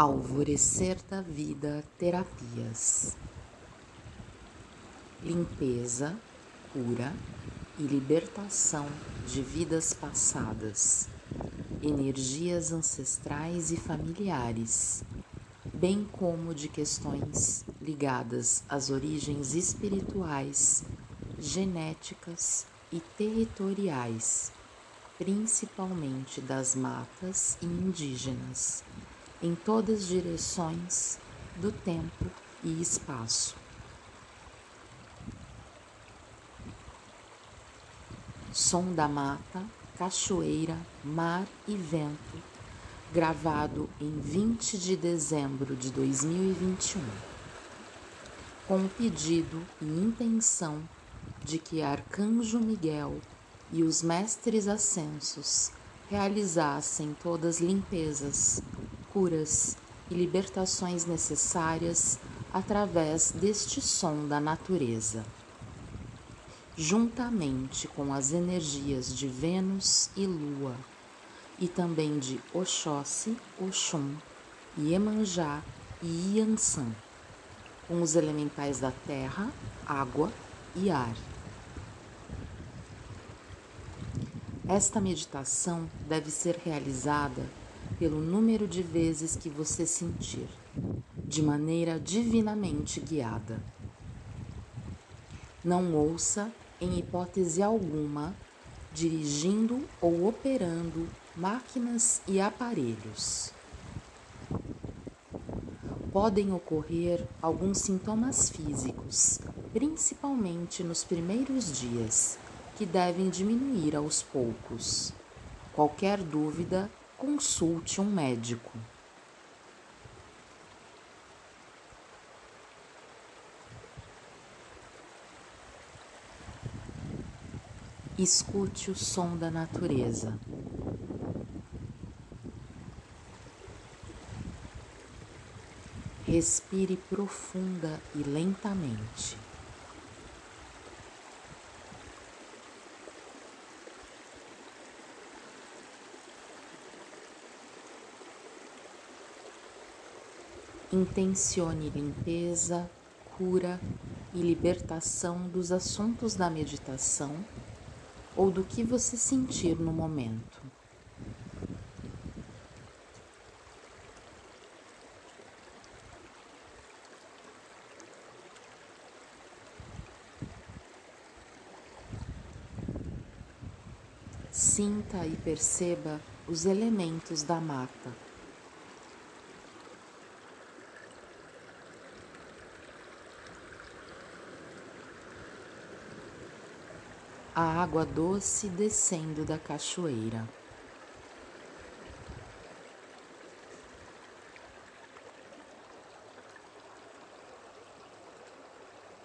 Alvorecer da Vida Terapias. Limpeza, cura e libertação de vidas passadas, energias ancestrais e familiares, bem como de questões ligadas às origens espirituais, genéticas e territoriais, principalmente das matas e indígenas em todas as direções do tempo e espaço. Som da mata, cachoeira, mar e vento, gravado em 20 de dezembro de 2021, com o pedido e intenção de que Arcanjo Miguel e os mestres ascensos realizassem todas limpezas curas e libertações necessárias através deste som da natureza. Juntamente com as energias de Vênus e Lua, e também de Oxóssi, Oxum, Iemanjá e Iansã, com os elementais da terra, água e ar. Esta meditação deve ser realizada pelo número de vezes que você sentir, de maneira divinamente guiada. Não ouça, em hipótese alguma, dirigindo ou operando máquinas e aparelhos. Podem ocorrer alguns sintomas físicos, principalmente nos primeiros dias, que devem diminuir aos poucos. Qualquer dúvida consulte um médico. Escute o som da natureza. Respire profunda e lentamente. Intencione limpeza, cura e libertação dos assuntos da meditação ou do que você sentir no momento. Sinta e perceba os elementos da mata. A água doce descendo da cachoeira.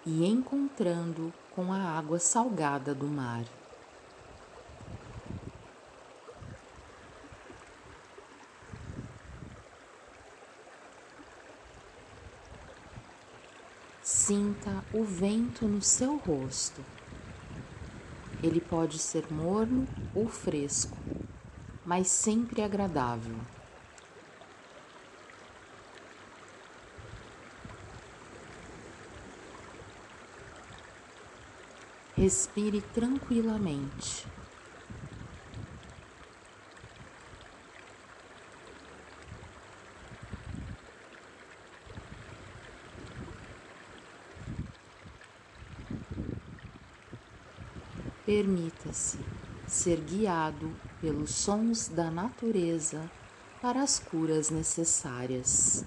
E encontrando com a água salgada do mar. Sinta o vento no seu rosto. Ele pode ser morno ou fresco, mas sempre agradável. Respire tranquilamente. Permita-se ser guiado pelos sons da natureza para as curas necessárias.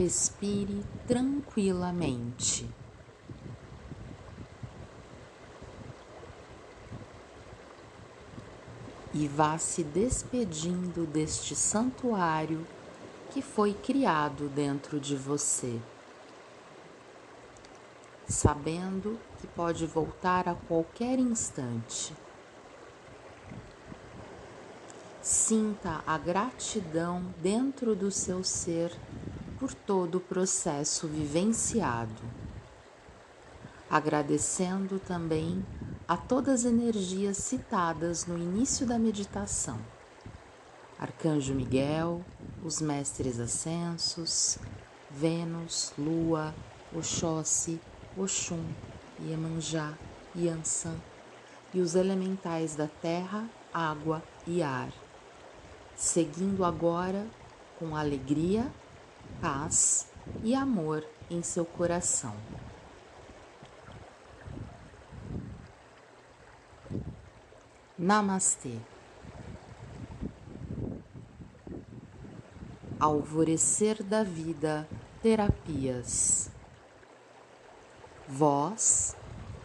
Respire tranquilamente. E vá se despedindo deste santuário que foi criado dentro de você, sabendo que pode voltar a qualquer instante. Sinta a gratidão dentro do seu ser por todo o processo vivenciado, agradecendo também a todas as energias citadas no início da meditação. Arcanjo Miguel, os mestres ascensos, Vênus, Lua, Oxóssi, Oxum, Iemanjá, Yansan e os elementais da terra, água e ar. Seguindo agora com alegria, paz e amor em seu coração. Namastê. Alvorecer da Vida Terapias. Voz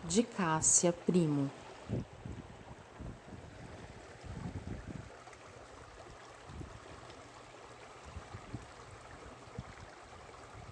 de Cássia Primo.